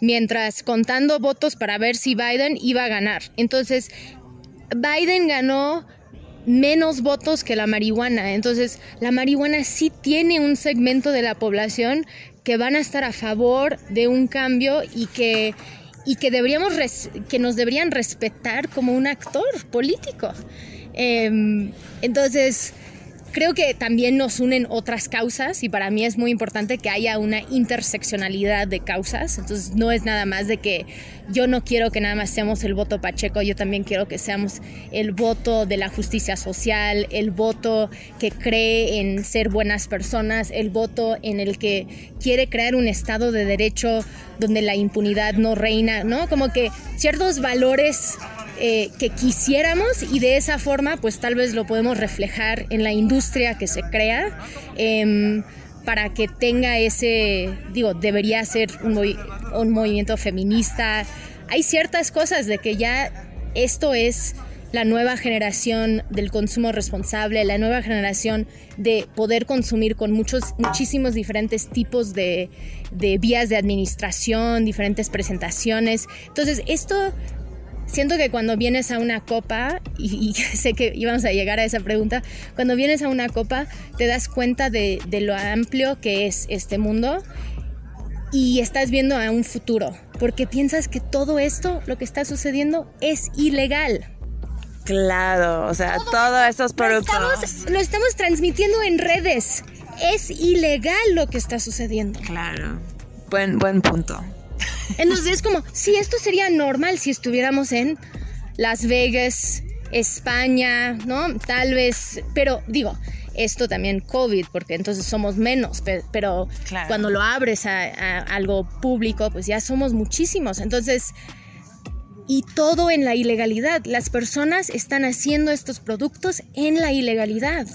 mientras contando votos para ver si Biden iba a ganar. Entonces, Biden ganó menos votos que la marihuana. Entonces, la marihuana sí tiene un segmento de la población que van a estar a favor de un cambio y que, y que, deberíamos que nos deberían respetar como un actor político. Eh, entonces, creo que también nos unen otras causas y para mí es muy importante que haya una interseccionalidad de causas. Entonces no es nada más de que yo no quiero que nada más seamos el voto Pacheco, yo también quiero que seamos el voto de la justicia social, el voto que cree en ser buenas personas, el voto en el que quiere crear un estado de derecho donde la impunidad no reina, ¿no? Como que ciertos valores eh, que quisiéramos y de esa forma pues tal vez lo podemos reflejar en la industria que se crea eh, para que tenga ese, digo, debería ser un, un movimiento feminista. Hay ciertas cosas de que ya esto es la nueva generación del consumo responsable, la nueva generación de poder consumir con muchos, muchísimos diferentes tipos de, de vías de administración, diferentes presentaciones. Entonces, esto siento que cuando vienes a una copa, y, y sé que íbamos a llegar a esa pregunta, cuando vienes a una copa te das cuenta de, de lo amplio que es este mundo y estás viendo a un futuro, porque piensas que todo esto, lo que está sucediendo, es ilegal. Claro, o sea, todos esos Lo productos. estamos, lo estamos transmitiendo en redes. Es ilegal lo que está sucediendo. Claro. Buen, buen punto. Entonces es como, si esto sería normal si estuviéramos en Las Vegas, España, ¿no? Tal vez, pero digo, esto también COVID, porque entonces somos menos, pe- pero Claro. cuando lo abres a, a algo público, pues ya somos muchísimos. Entonces, y todo en la ilegalidad. Las personas están haciendo estos productos en la ilegalidad.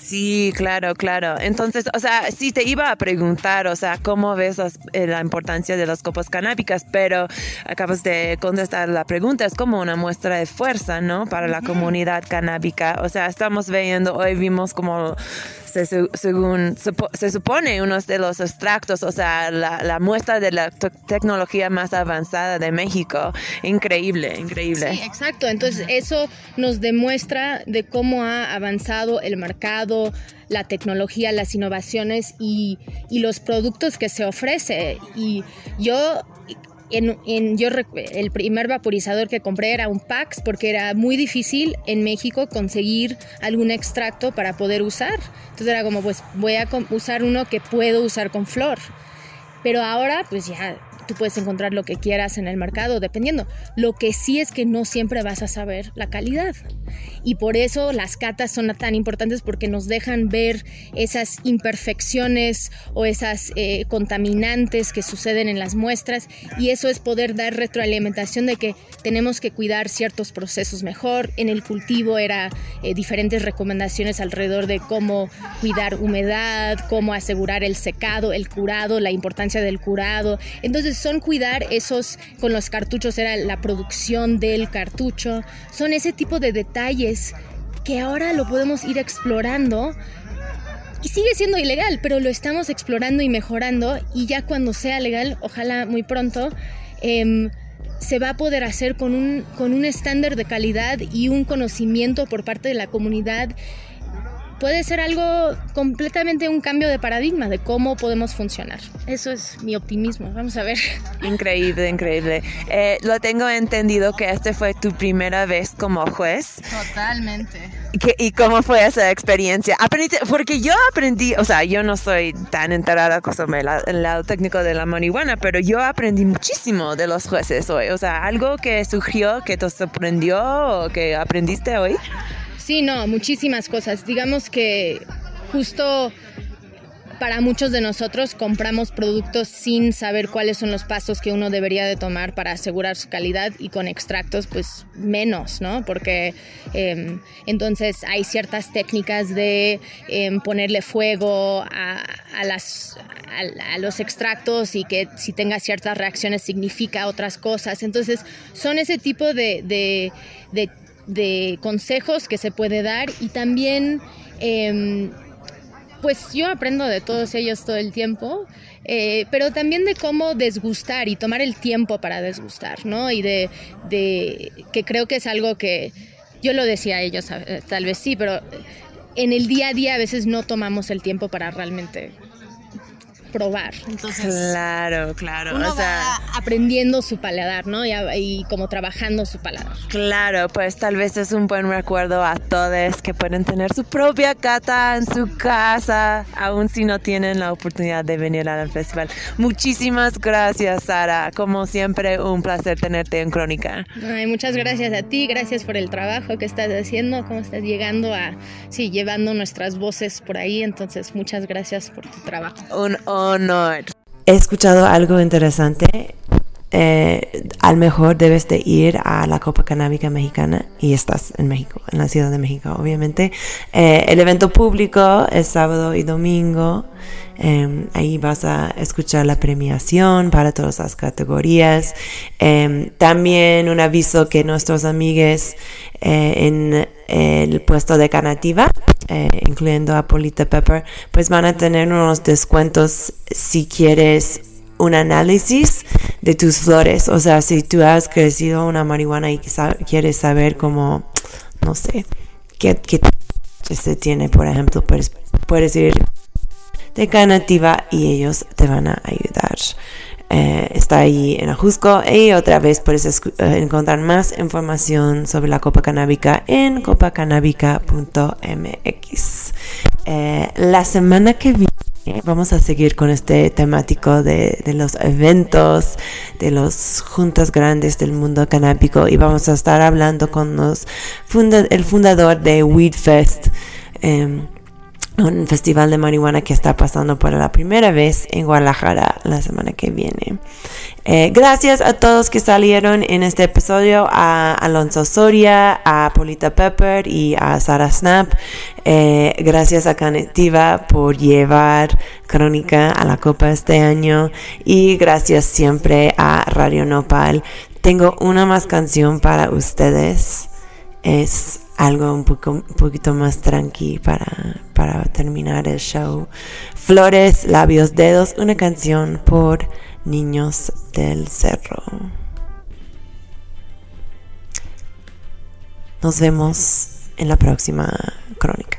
Sí, claro, claro. Entonces, o sea, sí te iba a preguntar, o sea, cómo ves las- eh, la importancia de las copas canábicas, pero acabas de contestar la pregunta. Es como una muestra de fuerza, ¿no? Para la comunidad canábica. O sea, estamos viendo, hoy vimos como se, según se supone unos de los extractos, o sea, la, muestra de la te- tecnología más avanzada de México. Increíble, increíble. Sí, exacto. Entonces eso nos demuestra de cómo ha avanzado el mercado, la tecnología, las innovaciones y, y los productos que se ofrece. Y yo, en, yo el primer vaporizador que compré era un Pax porque era muy difícil en México conseguir algún extracto para poder usar. Entonces era como, pues voy a usar uno que puedo usar con flor. Pero ahora, pues ya tú puedes encontrar lo que quieras en el mercado, dependiendo. Lo que sí es que no siempre vas a saber la calidad. Y por eso las catas son tan importantes porque nos dejan ver esas imperfecciones o esas eh, contaminantes que suceden en las muestras. Y eso es poder dar retroalimentación de que tenemos que cuidar ciertos procesos mejor. En el cultivo era eh, diferentes recomendaciones alrededor de cómo cuidar humedad, cómo asegurar el secado, el curado, la importancia del curado. Entonces son cuidar esos, con los cartuchos era la producción del cartucho, son ese tipo de detalles que ahora lo podemos ir explorando. Y sigue siendo ilegal, pero lo estamos explorando y mejorando y ya cuando sea legal, ojalá muy pronto, em, se va a poder hacer con un, con un estándar de calidad y un conocimiento por parte de la comunidad. Puede ser algo completamente un cambio de paradigma de cómo podemos funcionar. Eso es mi optimismo. Vamos a ver. Increíble, increíble. Eh, lo tengo entendido que este fue tu primera vez como juez. Totalmente. ¿Qué- ¿Y cómo fue esa experiencia? Aprendiste, porque yo aprendí, o sea, yo no soy tan enterada sobre la- el lado técnico de la marihuana, pero yo aprendí muchísimo de los jueces hoy. O sea, algo que surgió, que te sorprendió o que aprendiste hoy. Sí, no, muchísimas cosas. Digamos que justo para muchos de nosotros compramos productos sin saber cuáles son los pasos que uno debería de tomar para asegurar su calidad y con extractos pues menos, ¿no? Porque eh, entonces hay ciertas técnicas de eh, ponerle fuego a, a las, a los extractos y que si tenga ciertas reacciones significa otras cosas. Entonces son ese tipo de, de, de de consejos que se puede dar y también eh, pues yo aprendo de todos ellos todo el tiempo, eh, pero también de cómo desgustar y tomar el tiempo para desgustar, ¿no? Y de, de que creo que es algo que yo lo decía a ellos, eh, tal vez sí, pero en el día a día a veces no tomamos el tiempo para realmente probar. Entonces, Claro, claro. uno o sea, va aprendiendo su paladar, ¿no? Y, y como trabajando su paladar. Claro, pues tal vez es un buen recuerdo a todos que pueden tener su propia cata en su casa, aun si no tienen la oportunidad de venir al festival. Muchísimas gracias, Sara. Como siempre, un placer tenerte en Crónica. Ay, muchas gracias a ti, gracias por el trabajo que estás haciendo, cómo estás llegando a, sí, llevando nuestras voces por ahí, entonces muchas gracias por tu trabajo. Un honor. He escuchado algo interesante. Eh, al mejor debes de ir a la Copa Canábica Mexicana y estás en México, en la Ciudad de México, obviamente. Eh, el evento público es sábado y domingo. Eh, ahí vas a escuchar la premiación para todas las categorías. Eh, también un aviso que nuestros amigues eh, en el puesto de Canativa, eh, incluyendo a Polita Pepper, pues van a tener unos descuentos si quieres un análisis de tus flores. O sea, si tú has crecido una marihuana y quieres saber cómo, no sé, qué, se tiene, por ejemplo, puedes, puedes ir de Canativa y ellos te van a ayudar. Eh, está ahí en Ajusco y otra vez puedes eh, encontrar más información sobre la copa canábica en copacanábica.mx. Eh, la semana que viene vamos a seguir con este temático de, los eventos, de los juntas grandes del mundo canábico y vamos a estar hablando con los el fundador de Weed Fest. em, un festival de marihuana que está pasando por la primera vez en Guadalajara la semana que viene. Eh, gracias a todos que salieron en este episodio, a Alonso Soria, a Polita Pepper y a Sara Snap. Eh, gracias a Canetiva por llevar Crónica a la Copa este año y gracias siempre a Radio Nopal. Tengo una más canción para ustedes es algo un, poco, un poquito más tranqui para, para terminar el show. Flores, labios, dedos, una canción por Niños del Cerro. Nos vemos en la próxima crónica.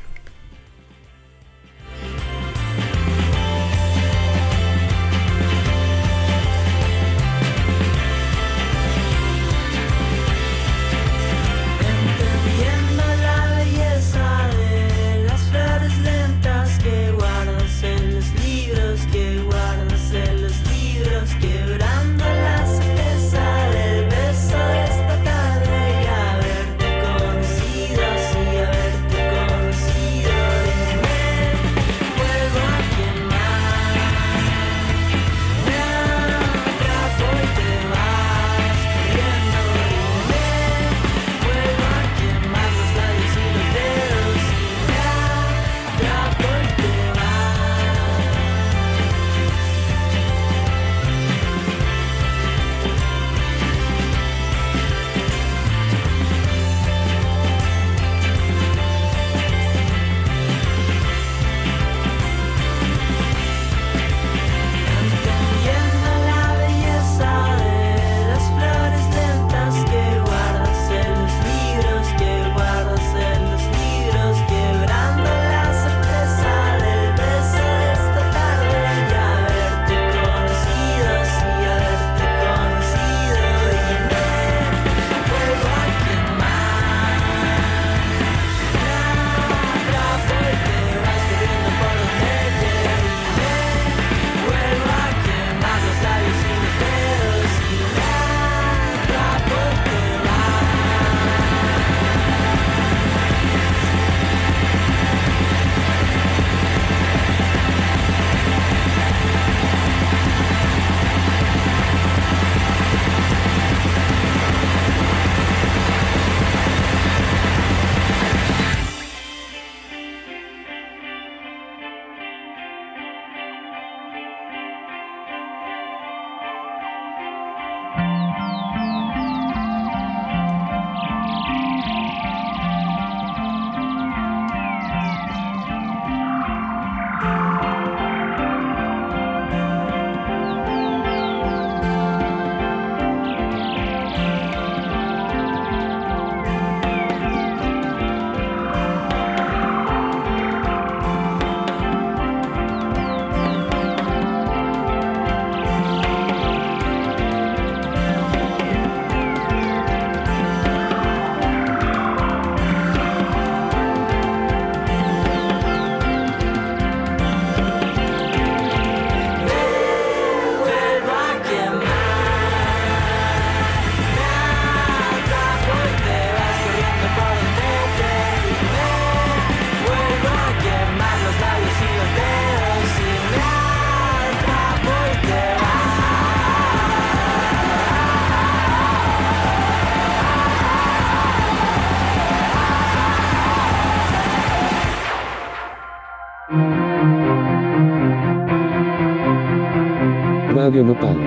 Radio Nopal.